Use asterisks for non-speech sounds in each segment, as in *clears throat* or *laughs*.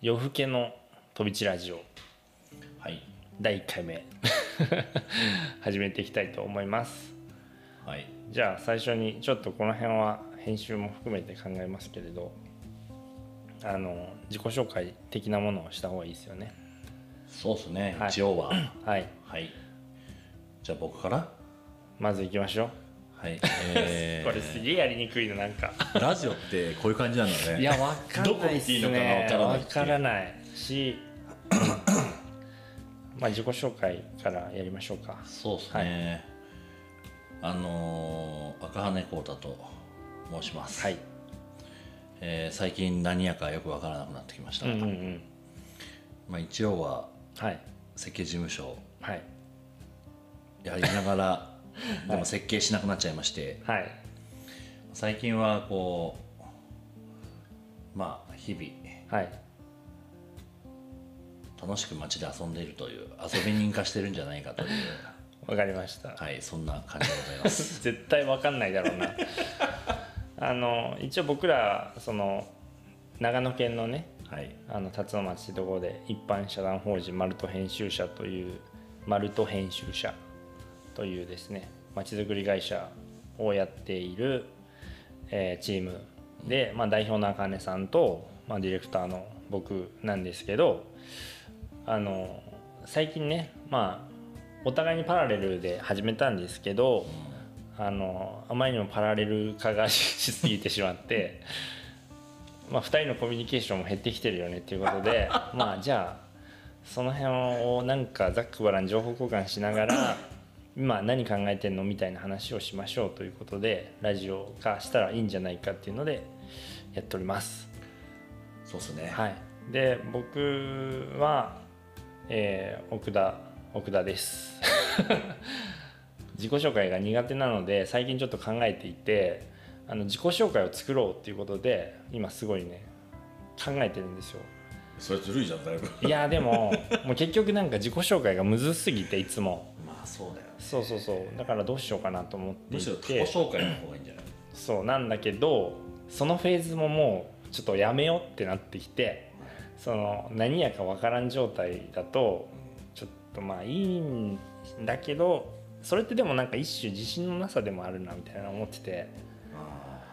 夜更けの飛び地ラジオ。はい。第1回目。*laughs* 始めていきたいと思います。はい。じゃあ最初にちょっとこの辺は編集も含めて考えますけれど。あの自己紹介的なものをした方がいいですよねそうですね、はい。一応は。はい。はい。じゃあ僕から？まずいきましょう、はい、*laughs* えこれすげえやりにくいのなんか。ー、ラジオってこういう感じなんだね。いやわかんないっていいのかなねわからない。わからないし。*clears throat* まあ自己紹介からやりましょうか。そうですね、あのー赤羽浩太と申します、はい。えー最近何やかよくわからなくなってきました。が、うんうんうん。まあ、一応ははい設計事務所。はい。やりながら *laughs* でも設計しなくなっちゃいまして。はい。最近はこうまあ日々はい。楽しく街で遊んでいるという遊び人化してるんじゃないかという。*laughs* わかりました。はいそんな感じでございます。*laughs* 絶対わかんないだろうな。あの一応僕らその長野県のねはいあの辰野町ってところで一般社団法人マルト編集者というマルト編集者というですねまちづくり会社をやっている、えーチームで、まあ、代表のあかねさんと、まあ、ディレクターの僕なんですけどあの最近ねまあお互いにパラレルで始めたんですけど、あのあまりにもパラレル化がしすぎてしまって。まあ、2人のコミュニケーションも減ってきてるよねっていうことで *laughs* まあじゃあその辺をなんかざっくばらん情報交換しながら今何考えてんのみたいな話をしましょうということでラジオ化したらいいんじゃないかっていうのでやっております。そうですね、はい、で僕は、えー奥田奥田です。*laughs* 自己紹介が苦手なので最近ちょっと考えていてあの自己紹介を作ろうっていうことで今すごいね考えてるんですよ。それずるいじゃんだいぶ。いやでももう結局なんか自己紹介がむずすぎていつも。まあそうだよね。そうそうそう。だからどうしようかなと思っていむしろ他己て紹介の方がいいんじゃない？そうなんだけどそのフェーズももうちょっとやめようってなってきてその何やか分からん状態だとちょっとまあいいんだけどそれってでもなんか一種自信のなさでもあるなみたいな思ってて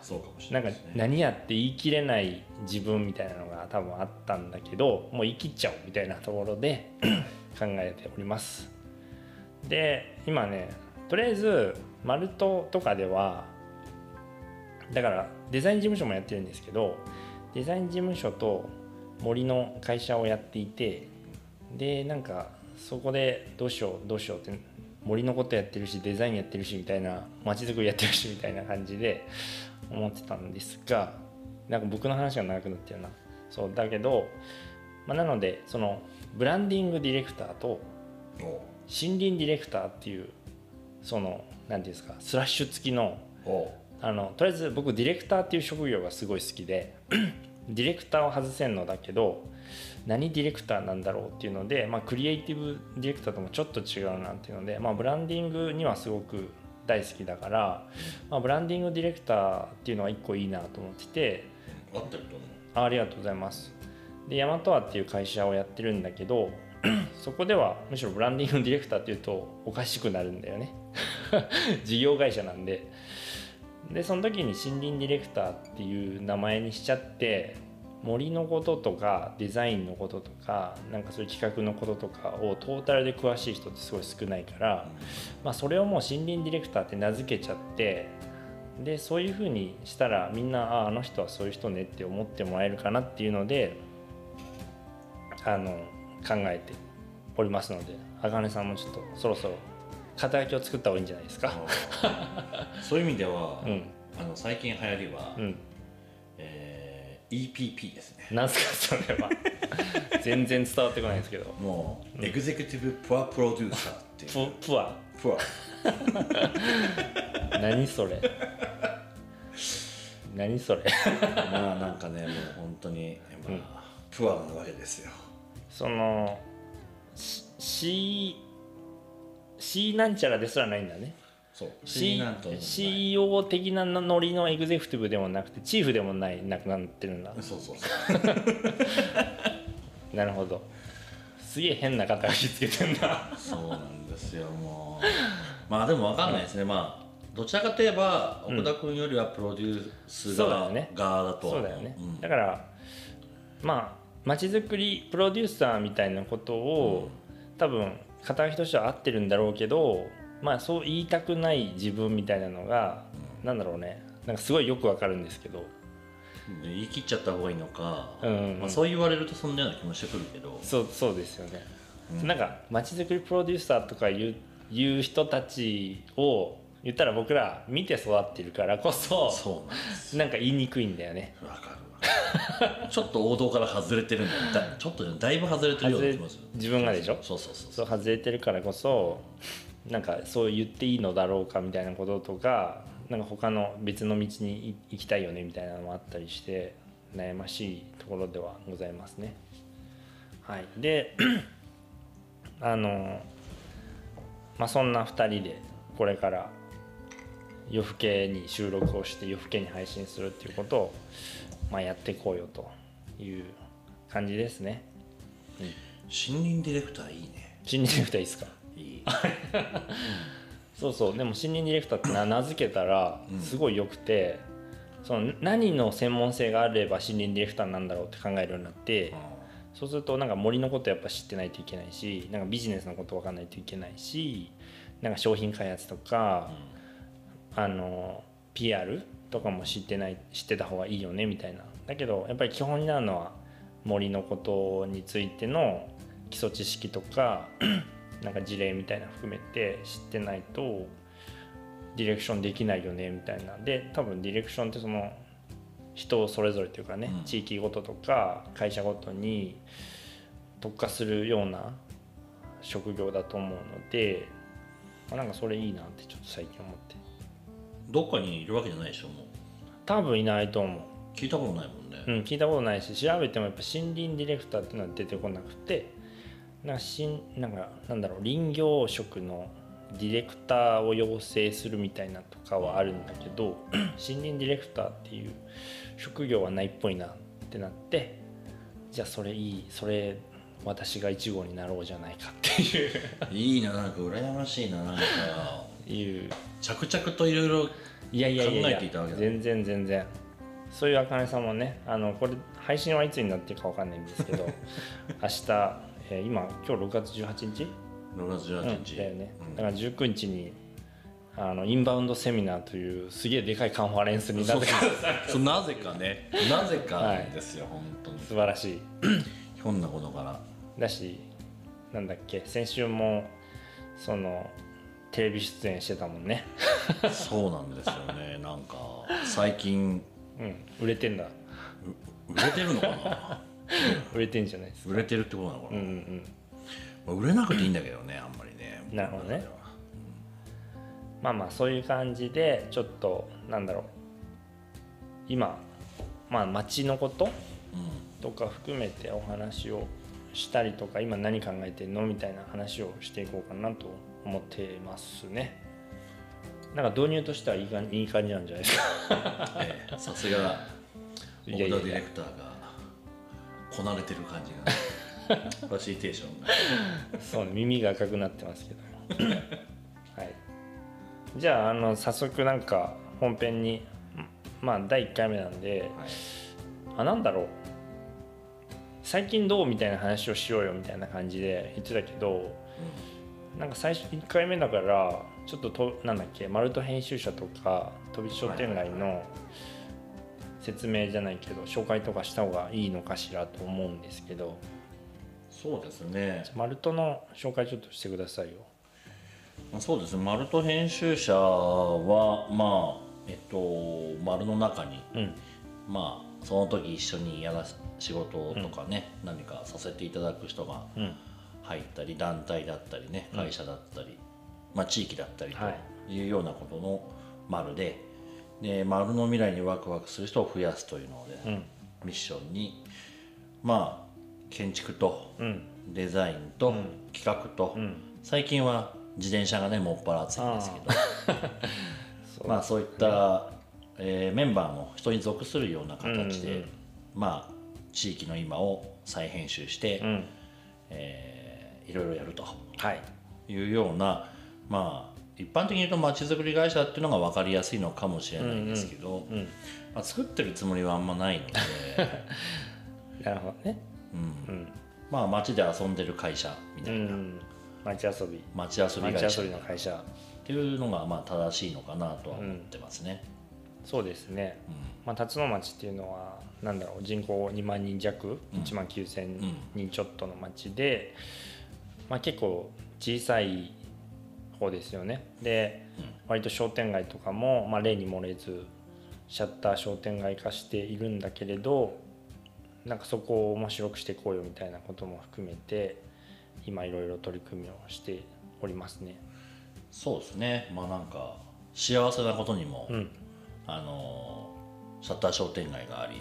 そうかもしなんか何やって言い切れない自分みたいなのが多分あったんだけどもう言い切っちゃおうみたいなところで *clears throat* 考えております。で今ねとりあえずマルトとかではだからデザイン事務所もやってるんですけどデザイン事務所と森の会社をやっていてでなんかそこでどうしようどうしようって森のことやってるしデザインやってるしみたいな街づくりやってるしみたいな感じで思ってたんですがなんか僕の話が長くなってるな。そうだけど、まあ、なのでそのブランディングディレクターとお森林ディレクターっていうその何ていうんですかスラッシュ付きのおあのとりあえず僕ディレクターっていう職業がすごい好きでディレクターを外せんのだけど何ディレクターなんだろうっていうので、まあ、クリエイティブディレクターともちょっと違うなっていうので、まあ、ブランディングにはすごく大好きだから、まあ、ブランディングディレクターっていうのは一個いいなと思ってて合ってると思う。あありがとうございます。でヤマトアっていう会社をやってるんだけど *clears throat* そこではむしろブランディングディレクターっていうとおかしくなるんだよね。*laughs* 事業会社なんででその時に森林ディレクターっていう名前にしちゃって森のこととかデザインのこととかなんかそういう企画のこととかをトータルで詳しい人ってすごい少ないから、まあ、それをもう森林ディレクターって名付けちゃってでそういうふうにしたらみんなああの人はそういう人ねって思ってもらえるかなっていうのであの考えておりますので茜さんもちょっとそろそろ肩書きを作った方がいいんじゃないですか。*laughs* そういう意味では、うん。あの最近流行りは、うん、えー EPP ですね。なんすかそれは。*laughs* 全然伝わってこないんですけど。もう、エグゼクティブプアプロデューサーっていう。*laughs* ププア。プア。何それ。何それ。まあなんかねもう本当に、まあプアなわけですよ。その C C なんちゃらですらないんだね。そう。C なんと CEO 的なノリのエグゼクティブでもなくてチーフでもないなくなってるんだ。そうそうそう。*laughs* なるほど。すげえ変な肩書きつけてんだそうなんですよもう。まあでも分かんないですね、まあどちらかといえば奥田君よりはプロデュース側,、そうだよね。側だとそうだよね、ん。だからまあまちづくりプロデューサーみたいなことを、多分肩書きとしては合ってるんだろうけどまあそう言いたくない自分みたいなのが、なんだろうね。なんかすごいよくわかるんですけど。言い切っちゃった方がいいのか、うん。うんまあ、そう言われるとそんなような気もしてくるけど。そうそうですよね、うん。なんかまちづくりプロデューサーとかいういう人たちを言ったら僕ら見て育ってるからこそそうなんですなんか言いにくいんだよね。わかるわ。ちょっと王道から外れてるんだよ。だちょっとねだいぶ外れてるような気もする。自分がでしょ？そうそうそうそう。外れてるからこそなんかそう言っていいのだろうかみたいなこととかなんか他の別の道にい行きたいよねみたいなのもあったりして悩ましいところではございますね。はい、であのまあそんな2人でこれから夜更けに収録をして夜更けに配信するっていうことを、まあ、やっていこうよという感じですね。新任ディレクターいいね。新任ディレクターいいですか？いい。*laughs* そうそう。でも新任ディレクターってな名付けたらすごいよくて、その何の専門性があれば新任ディレクターなんだろうって考えるようになって、そうするとなんか森のことやっぱ知ってないといけないしなんかビジネスのこと分かんないといけないしなんか商品開発とか、あの PR とかも知ってない知ってた方がいいよねみたいな。だけどやっぱり基本になるのは森のことについての基礎知識とか *clears throat* なんか事例みたいなの含めて知ってないとディレクションできないよねみたいな。で多分ディレクションってその人それぞれというかね、うん。地域ごととか会社ごとに特化するような職業だと思うので、まあ、なんかそれいいなってちょっと最近思ってどっかにいるわけじゃないでしょもう。多分いないと思う、聞いたことないもんね、うん、聞いたことないし調べてもやっぱ森林ディレクターっていうのは出てこなくてなんかしんなんかなんだろう林業職のディレクターを養成するみたいなとかはあるんだけど *clears throat* 森林ディレクターっていう職業はないっぽいなってなってじゃあそれいいそれ私が1号になろうじゃないかっていう。*laughs* いいななんか羨ましいななんかいう着々といろいろいやいやいやい考えやていたわけだ。全然全然。そういうあかねさんもねあのこれ配信はいつになってるかわかんないんですけど *laughs* 明日、えー今今日6月18日、6月うん18日、だよね。うん。だから19日にあのインバウンドセミナーというすげえでかいカンファレンスになそうって *laughs* そう。なぜかね。なぜかですよ、本当に。素晴らしい。ひょんなことから。だしなんだっけ先週もそのテレビ出演してたもんね。そうなんですよねなんか。最近。うん売れてんだ。売れてるのかな？売れてんじゃないですか。売れてるってことなのかな、うんうん。まあ売れなくていいんだけどねあんまりね。なるほどね。まあまあそういう感じでちょっとなんだろう。今まあ街のことうん。とか含めてお話をしたりとか今何考えてんの？みたいな話をしていこうかなと思ってますね。なんか導入としてはいいかいい感じなんじゃないですか。ええさすがいやいやいや。奥田ディレクターがこなれてる感じが。*laughs* ファシリテーションが。そうね耳が赤くなってますけど。*coughs* はい。じゃああの早速なんか本編にまあ第1回目なんではい。あなんだろう。最近どうみたいな話をしようよみたいな感じで言ってたけどなんか最初1回目だからちょっととなんだっけマルト編集者とか飛び地商店街の説明じゃないけど紹介とかした方がいいのかしらと思うんですけど。そうですね。マルトの紹介ちょっとしてくださいよ。まあそうですね。マルト編集者はまあえっと丸の中にうん。まあその時一緒にやらす仕事とかね、何かさせていただく人がうん入ったり団体だったりね会社だったり、まあ、地域だったりはというようなことの丸で,、で丸の未来にワクワクする人を増やすというので、うん。ミッションにまあ建築とうん。デザインとうん。企画と、うん。最近は自転車がねもっぱら熱いんですけど。*laughs* そう。まあそういった、えーメンバーも人に属するような形で、まあ地域の今を再編集して、うん。えーいろいろやると。はい。いうようなまあ一般的に言うとまちづくり会社っていうのが分かりやすいのかもしれないですけど、うんまあ、作ってるつもりはあんまないので、*laughs* なるほどね。うん。うん。まあ街で遊んでる会社みうたいな、ん街遊び。街遊び会社。っ街遊びの会社。ていうのがまあ正しいのかなとは思ってますね。そうですね、まあ、辰野町っていうのはなんだろう。人口2万人弱、うん。1万9000ん人ちょっとの町で、まあ、結構小さい方ですよね。で、割と商店街とかも、まあ、例に漏れずシャッター商店街化しているんだけれどなんかそこを面白くしていこうよみたいなことも含めて今いろいろ取り組みをしておりますね。そうですね。まあなんか幸せなことにも、うん、あのーシャッター商店街があり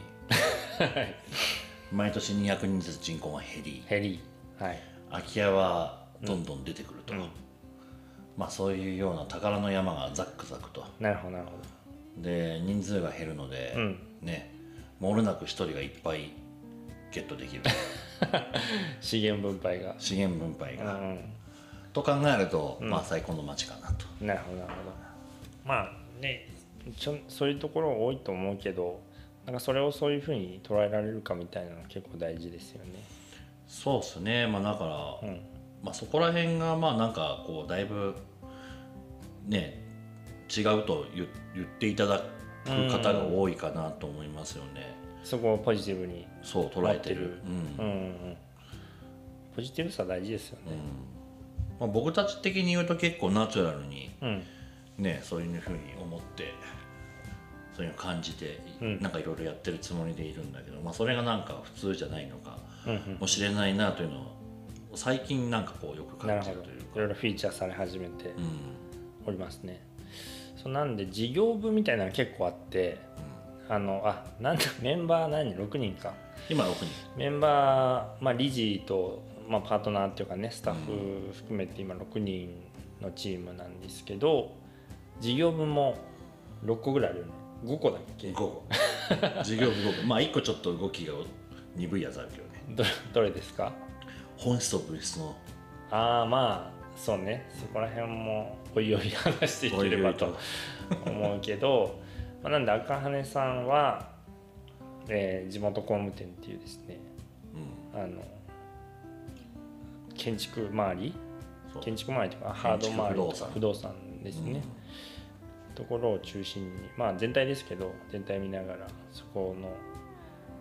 *laughs* 毎年200人ずつ人口が減りヘリーはい空き家はどんどん出てくると、うん。まあそういうような宝の山がザックザクと。なるほどなるほで人数が減るので、うん。ね漏れなく一人がいっぱいゲットできる。ど *laughs* 資源分配が。資源分配うが、ん。と考えると、まあ最高の街かなと。なるほどなるほど。まあねちょそういうところ多いと思うけどなんかそれをそういうふうに捉えられるかみたいなの結構大事ですよねそうですね。まあだから、うん。まあ、そこら辺がまあなんかこうだいぶね違うと言言っていただく方が多いかなと思いますよね。そこをポジティブにそう捉えてる。うん。うんうんうん。ポジティブさ大事ですよね。まあ、僕たち的に言うと結構ナチュラルにうん。ねそういうふうに思ってそういうのを感じて、うん。なんかいろいろやってるつもりでいるんだけど、まあ、それがなんか普通じゃないのかうんうん。もしれないなというのを最近なんかこうよく感じるというか。いろいろフィーチャーされ始めてうん。おりますね。そうなんで事業部みたいなの結構あってあのあなんだメンバー何人？6人か。今6人。メンバー、まあ、理事と、まあ、パートナーっていうかねスタッフ含めて今6人のチームなんですけど事業部も6個ぐらいあるよね5個だっけ？5個。事業部5個。まあ1個ちょっと動きが鈍いやつあるけどね。どどれですか？本質と物質の。ああまあそうね。そこら辺もおいおい話していければと思うけど *laughs* まあなんで赤羽さんは、えー地元工務店っていうですね。うん。あの建築周り？建築周りとかハード周り。不動産。ですね、ところを中心にまあ全体ですけど全体見ながらそこの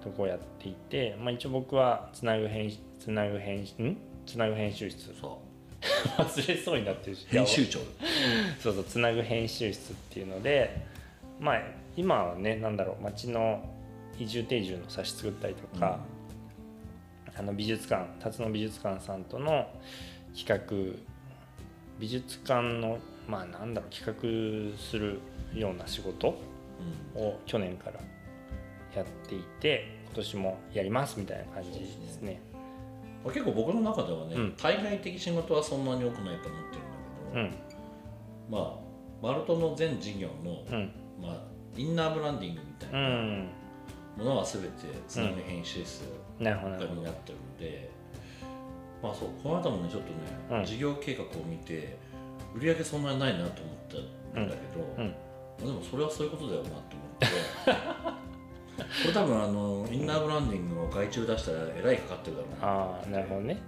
とこをやっていて、まあ、一応僕はつなぐ編つなぐ編ん？つなぐ編集室。う。ん *laughs* そ忘れそうになってるし。う編集長。そうそうつなぐ編集室っていうのでまあ今はねなんだろう町の移住定住の冊子作ったりとか、あの美術館辰野美術館さんとの企画美術館のまあなんだろう企画するような仕事を去年からやっていて今年もやりますみたいな感じですね。うん結構僕の中ではね、うん。対外的仕事はそんなに多くないと思ってるんだけど、うん。まあマルトの全事業の、うん。まあ、インナーブランディングみたいうなん。ものは全てつなぐ編集室になってるので、まあそうこの間もねちょっとね、うん。事業計画を見て売り上げそんなにないなと思ったんだけど、うん。まあでもそれはそういうことだよなと思って。*laughs* これ多分あのインナーブランディングの外注出したらえらいかかってるだろうなああなるほどね。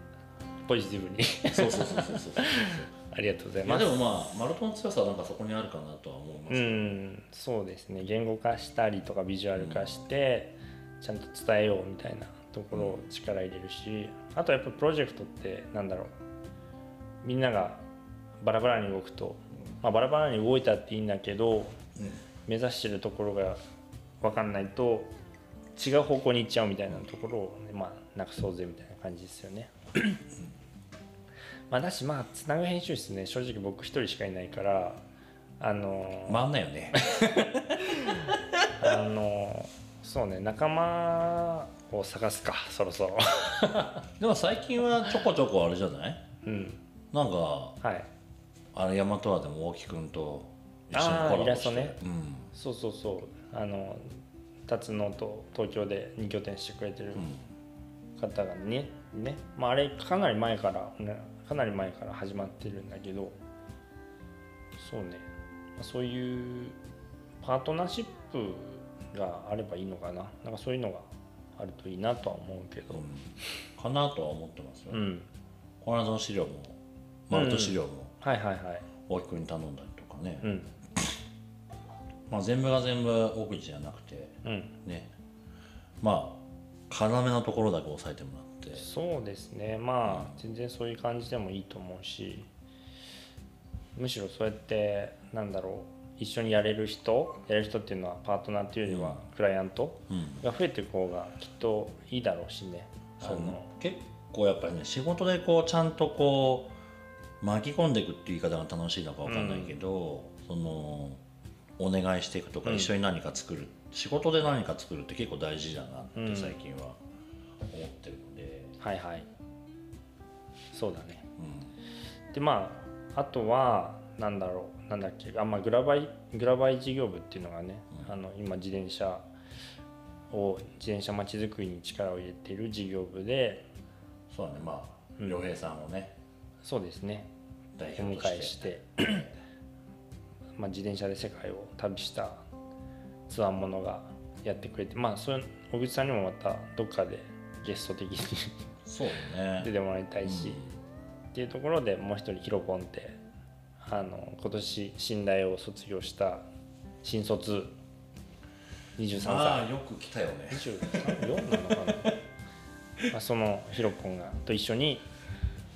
ポジティブに。そうそうそうそうそう *laughs* ありがとうございます。でもまあマルトの強さはなんかそこにあるかなとは思います、うん。そうですね。言語化したりとかビジュアル化してちゃんと伝えようみたいなところを力入れるしあとやっぱプロジェクトってなんだろう。みんながバラバラに動くと、まあ、バラバラに動いたっていいんだけどうん。目指してるところが分かんないと違う方向に行っちゃうみたいなところを、ね、まあなくそうぜみたいな感じですよね。まあだしまあつなぐ編集室ね正直僕一人しかいないからあの回んないよね。*laughs* あのそうね仲間を探すかそろそろ。*laughs* でも最近はちょこちょこあれじゃない？うん。なんかはいあれ大和アでも大木くんと一緒にコラボして。イラストね。うん。そうそうそう。あの辰野と東京で2拠点してくれてるうん。方がねね、まあ、あれかなり前から、ね、かなり前から始まってるんだけど。そうね。まあそういうパートナーシップがあればいいのかな。なんかそういうのがあるといいなとは思うけど。うん。かなとは思ってますよ、うん。この資料もマルト資料もはいはいはい。大木くんに頼んだりとかね、うん。まあ、全部が全部大口じゃなくてうん。ね。まあ要のところだけ押さえてもらって。そうですね。まあ全然そういう感じでもいいと思うしむしろそうやってなんだろう一緒にやれる人やれる人っていうのはパートナーっていうよりはクライアントうん。が増えていく方がきっといいだろうしね。あそのの。結構やっぱりね仕事でこうちゃんとこう巻き込んでいくっていう言い方が楽しいのかわかんないけど、そのお願いしていくとかうん。一緒に何か作る、仕事で何か作るって結構大事だなっうん。て最近は思ってるので、はいはい。そうだね。うん。でまああとはなんだろうなんだっけあ、まあ、グラバイグラバイ事業部っていうのがね、うん。あの今自転車を自転車まちづくりに力を入れている事業部でそうだね。まあうん。良平さんをね。そうですね迎えして。*coughs* まあ自転車で世界を旅したツアーものがやってくれてまあそれ小口さんにもまたどっかでゲスト的にそうだね。*laughs* 出てもらいたいし、っていうところでもう一人ヒロポンってあの今年信大を卒業した新卒23歳、まあよく来たよね。24なのかな。*laughs* まあそのヒロポンがと一緒に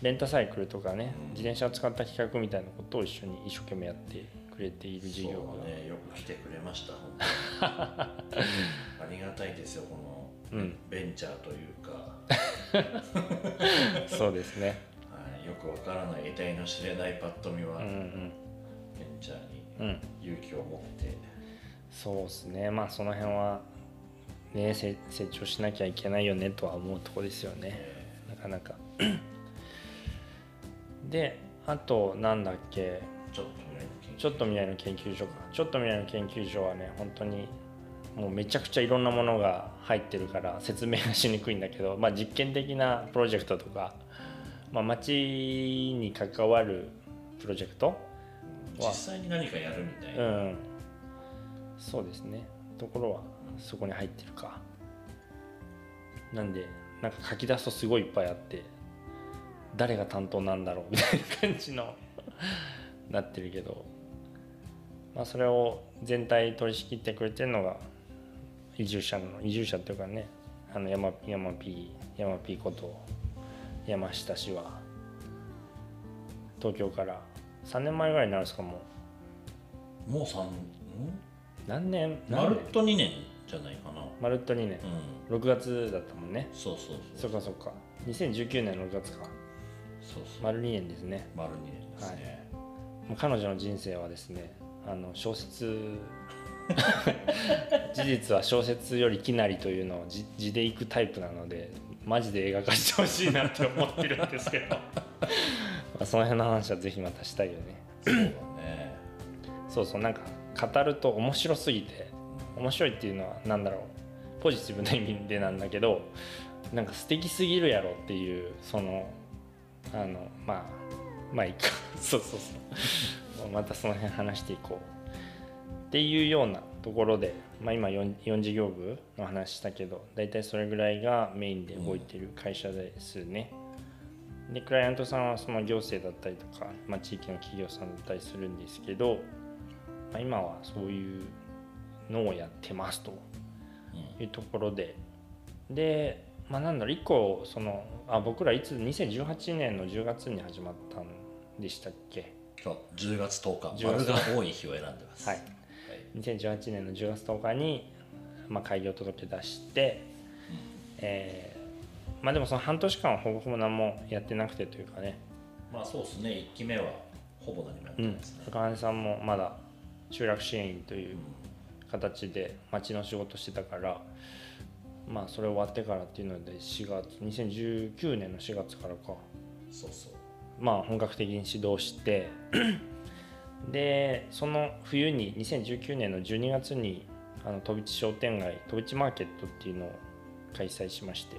レンタサイクルとかね、うん。自転車を使った企画みたいなことを一緒に一生懸命やってくれている事業が、ねよく来てくれました *laughs* ありがたいですよこのうん。ベンチャーというか、*laughs* そうですね。はい、よくわからない得体の知れないパッと見は、うんベンうんチャーにうん。勇気を持って。そうですね。まあその辺はね成成長しなきゃいけないよねとは思うとこですよね。なかなかであとなんだっけ？ちょっと未来の研究ちょっと未来の研究所か。ちょっと未来の研究所はね本当にもうめちゃくちゃいろんなものが入ってるから説明がしにくいんだけど、まあ、実験的なプロジェクトとか、まあ、街に関わるプロジェクト実際に何かやるみたいうな、ん。そうですね。ところはそこに入ってるか。なんでなんか書き出すとすごいいっぱいあって誰が担当なんだろうみたいな感じの *laughs* なってるけど、まあ、それを全体取り仕切ってくれてるのが移住者の移住者っていうかねあの山山 P 山 P こと山下氏は東京から。3年前ぐらいになるんですかもう。もう3ん？何年？まるっと2年じゃないかな。まるっと2年。うん。6月だったもんね。そうそうそう。そっかそっか。2019年6月かそうそう。丸2年ですね。丸2年ですね、もう彼女の人生はですねあの小説 *laughs* 事実は小説よりきなりというのを字字でいくタイプなのでマジで映画化してほしいなって思ってるんですけど。*laughs* まあその辺の話はぜひまたしたいよね。そうだね。そうそうなんか語ると面白すぎて面白いっていうのは何だろうポジティブな意味でなんだけどなんか素敵すぎるやろっていうそのあのまあまあいいか。*laughs* そうそうそう。またその辺話していこう。っていうようなところで、まあ、今 4, 4事業部の話したけど大体それぐらいがメインで動いてる会社ですね。でクライアントさんはその行政だったりとか、まあ、地域の企業さんだったりするんですけど、まあ、今はそういうのをやってますというところで。で、まあ、なんだろう1個そのあ僕らいつ2018年の10月に始まったんでしたっけ？そう10月10日。10丸月が多い日を選んでます。はい。2018年の10月10日に、まあ、開業届出して、えーまあでもその半年間はほぼほぼ何もやってなくてというかね。まあそうですね。1期目はほぼ何もやってうなんいですね、高橋さんもまだ集落支援員という形で町の仕事してたからまあそれ終わってからっていうので4月2019年の4月からか。そうそう。まあ本格的に指導して *clears throat* でその冬に2019年の12月にあの飛び地商店街飛び地マーケットっていうのを開催しまして。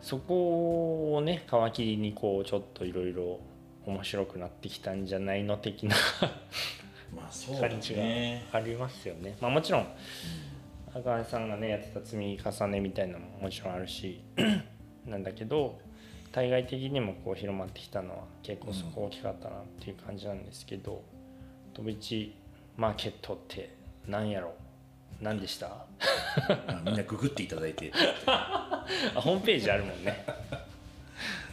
そこをね皮切りにこうちょっといろいろ面白くなってきたんじゃないの的なまあそうだ感じねがありますよね。まあ、もちろん赤羽さんがねやってた積み重ねみたいなのももちろんあるし *clears throat* なんだけど対外的にもこう広まってきたのは結構そこ大きかったなっていう感じなんですけど、飛び地マーケットって何やろ？何でした？*laughs* あみんなググっていただいて。*laughs* あホームページあるもんね。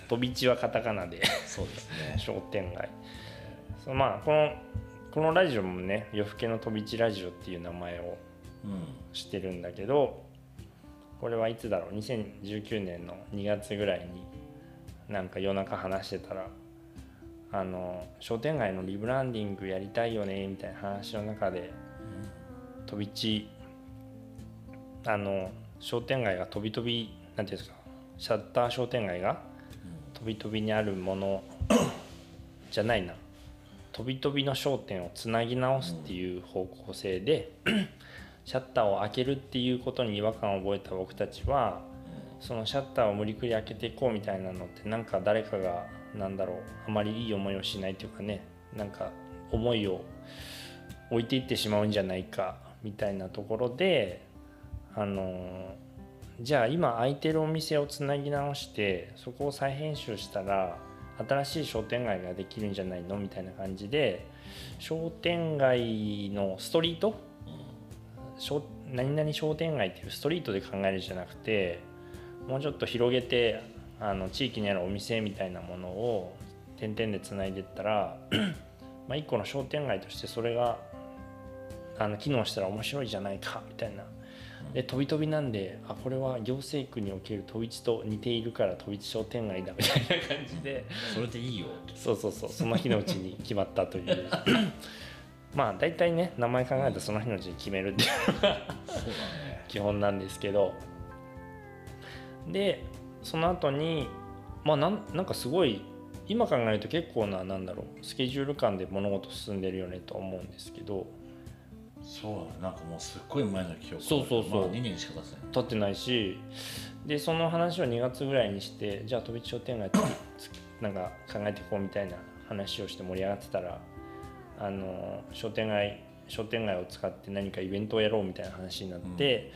飛び地はカタカナで。そうですね。商店街。そのまあこのこのラジオもね夜更けの飛び地ラジオっていう名前をうんしてるんだけどこれはいつだろう？2019年の2月ぐらいになんか夜中話してたらあの商店街のリブランディングやりたいよねみたいな話の中で飛び地あの商店街が飛び飛びなんていうんですか？シャッター商店街が飛び飛びにあるもの *coughs* じゃないな。飛び飛びの商店をつなぎ直すっていう方向性でシャッターを開けるっていうことに違和感を覚えた僕たちはそのシャッターを無理くり開けていこうみたいなのってなんか誰かがなんだろうあまりいい思いをしないというかねなんか思いを置いていってしまうんじゃないかみたいなところであのじゃあ今空いてるお店をつなぎ直してそこを再編集したら新しい商店街ができるんじゃないのみたいな感じで商店街のストリート何々商店街っていうストリートで考えるんじゃなくてもうちょっと広げてあの地域にあるお店みたいなものを点々でつないでいったら *clears throat* まあ一個の商店街としてそれがあの機能したら面白いじゃないかみたいな。で飛び飛びなんであこれは行政区における飛び地と似ているから飛び地商店街だみたいな感じで。それでいいよ。そうそうそう。その日のうちに決まったという *laughs* まあ大体ね名前考えたらその日のうちに決めるっていうのが基本なんですけど。でその後にまあなんなんかすごい今考えると結構ななんだろうスケジュール感で物事進んでるよねと思うんですけど。そうなんかもうすっごい前の記憶そうそうそう。まあ、2年しか経ってない経ってないし。でその話を2月ぐらいにしてじゃあ飛び地商店街つなんか考えていこうみたいな話をして盛り上がってたらあの商店街商店街を使って何かイベントをやろうみたいな話になって、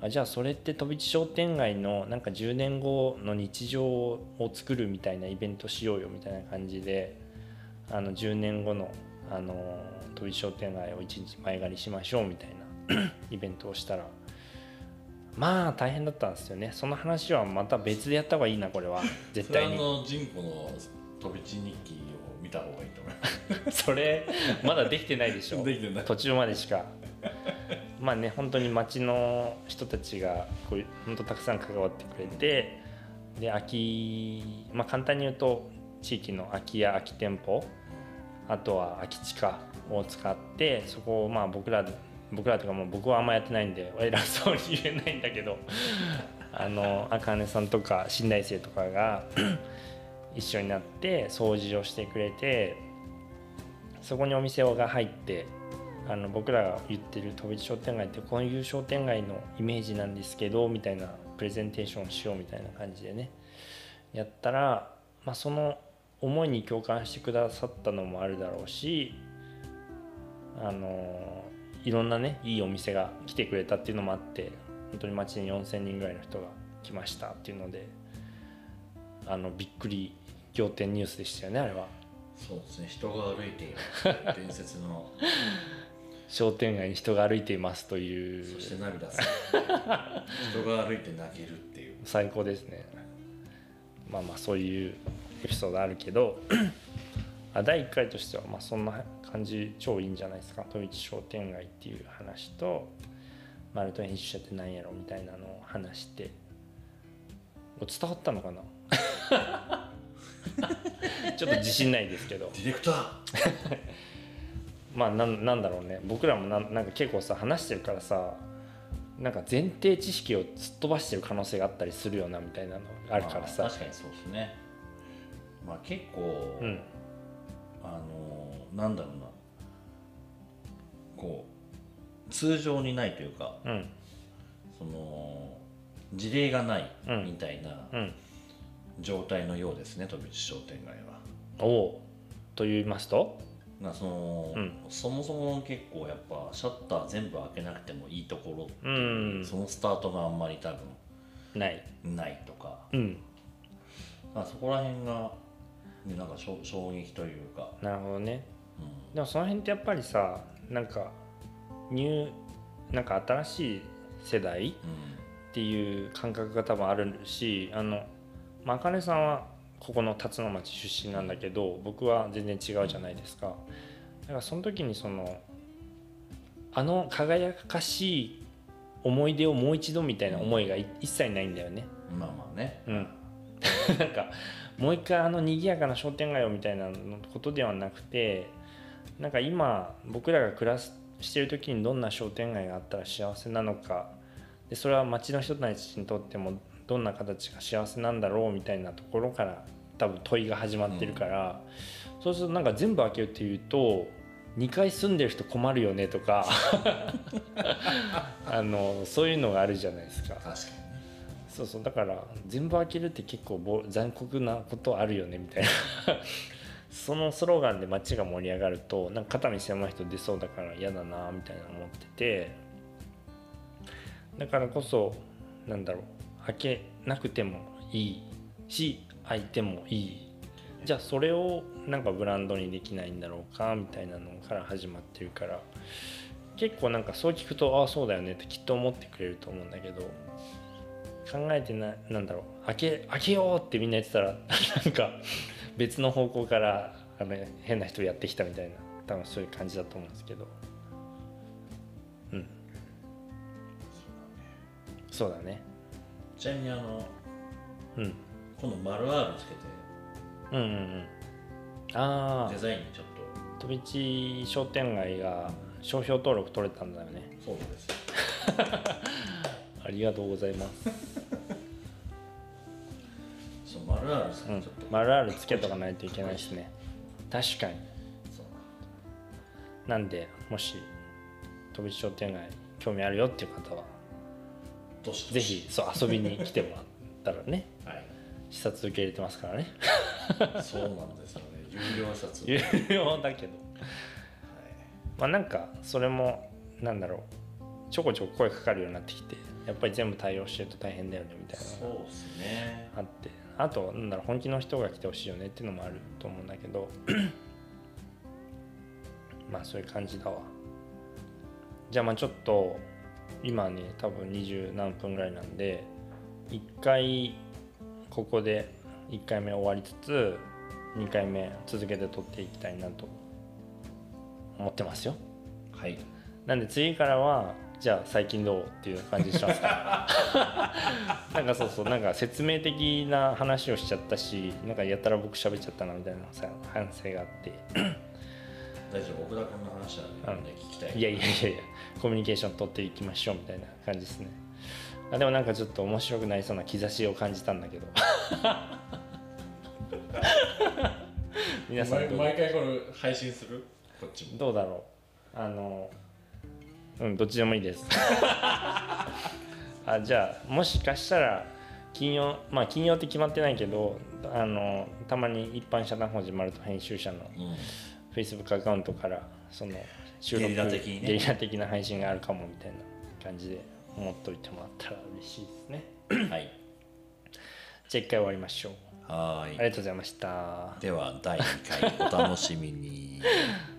あじゃあそれって飛び地商店街のなんか10年後の日常を作るみたいなイベントしようよみたいな感じであの10年後のあの飛び地商店街を一日前借りしましょうみたいな *clears throat* イベントをしたらまあ大変だったんですよね。その話はまた別でやった方がいいなこれは。絶対に。それあのジンコの飛び地日記 *laughs* それまだできてないでしょ。で途中までしか。まあね本当に町の人たちがこう本当たくさん関わってくれてで空きまあ簡単に言うと地域の空き家空き店舗あとは空き地下を使ってそこをまあ僕ら僕らとかもう僕はあんまやってないんで偉そうに言えないんだけど *laughs* あのあかねさんとか新大生とかが一緒になって掃除をしてくれてそこにお店が入ってあの僕らが言ってる飛び地商店街ってこういう商店街のイメージなんですけどみたいなプレゼンテーションしようみたいな感じでねやったら、まあ、その思いに共感してくださったのもあるだろうしあのいろんなねいいお店が来てくれたっていうのもあって本当に街に4,000人ぐらいの人が来ましたっていうのであのびっくり仰天ニュースでしたよねあれは。そうですね。人が歩いている伝説の。商店街に人が歩いていますという。そして涙する。人が歩いて泣けるっていう。最高ですね。まあまあそういうエピソードあるけど *clears throat* あ第1回としてはまあそんな感じ超いいんじゃないですか「飛び地商店街」っていう話と「マルト編集者って何やろ」みたいなのを話して。伝わったのかな？*laughs* ちょっと自信ないですけど。ディレクター。*laughs* まあなんなんだろうね。僕らもなんなんか結構さ話してるからさなんか前提知識をすっ飛ばしてる可能性があったりするよなみたいなのがあるからさ、まあ確かにそうですね。まあ結構、うん。あのなんだろうな。こう通常にないというかうん。その事例がないうん。みたいなうん状態のようですね、飛び地商店街は。おおと言いますと？なそのうん。そもそも結構やっぱシャッター全部開けなくてもいいところってういう、ん。そのスタートがあんまり多ない。分ないとか。うん。まあそこら辺が、ね、なんか衝衝撃というか、なるほどね。うん。でもその辺ってやっぱりさなんかニューなんか新しい世代っていう感覚が多分あるしあのまあ茜さんはここの辰野町出身なんだけど僕は全然違うじゃないですか。だからその時にそのあの輝かしい思い出をもう一度みたいな思いがい一切ないんだよね。うん、まあまあね。うん。*laughs* なんかもう一回あの賑やかな商店街をみたいなことではなくてなんか今僕らが暮らすしてる時にどんな商店街があったら幸せなのか。でそれは町の人たちにとってもどんな形が幸せなんだろうみたいなところから多分問いが始まってるから、そうするとなんか全部開けるっていうと2階住んでる人困るよねとか *laughs* あのそういうのがあるじゃないですか。確かにね。そうそう。だから全部開けるって結構ぼ残酷なことあるよねみたいな。*laughs* そのスローガンで街が盛り上がるとなんか肩身狭い人出そうだから嫌だなみたいな思っててだからこそなんだろう開けなくてもいいし開いてもいい。じゃあそれをなんかブランドにできないんだろうかみたいなのから始まってるから。結構なんかそう聞くとああそうだよねってきっと思ってくれると思うんだけど。考えてななんだろう。開け開けようってみんな言ってたら *laughs* なんか別の方向からあの変な人やってきたみたいな。多分そういう感じだと思うんですけど。うん。そうだね。ちなみにあのうん。今度丸 R つけてうんうんうん。あデザインにちょっあ飛び地商店街が商標登録取れたんだよね。とそうです。*laughs* ありがとうございます。*laughs* そう丸 R つけうん。丸 R つけとかないといけないしね。確かに。なんでもし飛び地商店街興味あるよっていう方はぜひそう遊びに来てもらったらね。はい。視察受け入れてますからね。そうなんですよね。*laughs* 有料札有料だけど。まあなんかそれもなんだろうちょこちょこ声かかるようになってきてやっぱり全部対応してると大変だよねみたいなそうですね。あって。あとなんだろう本気の人が来てほしいよねっていうのもあると思うんだけど *clears throat* まあそういう感じだわ。じゃあまあちょっと今ね多分二十何分ぐらいなんで一回ここで1回目終わりつつ2回目続けて撮っていきたいなと思ってますよ。はい。なんで次からはじゃあ最近どうっていう感じにしますか。*laughs* なんかそうそうなんか説明的な話をしちゃったしなんかやたら僕喋っちゃったなみたいなさ反省があって大丈夫奥田君の話はね、聞きたい。いやいやいやいやコミュニケーション取っていきましょうみたいな感じですね。あでもなんかちょっと面白くなりそうな兆しを感じたんだけど。*laughs* 皆さん毎回これ配信する？こっちも。どうだろう。あのうんどっちでもいいです。*laughs* あじゃあもしかしたら金曜まあ金曜って決まってないけどあのたまに一般社団法人マルト編集者のうん、Facebook アカウントからその収録ゲリラ的にね。ゲリラ的な配信があるかもみたいな感じで思っといてもらったら嬉しいですね。*clears throat* はい。じゃあ一回終わりましょう。はーい。ありがとうございました。では第2回お楽しみに *laughs*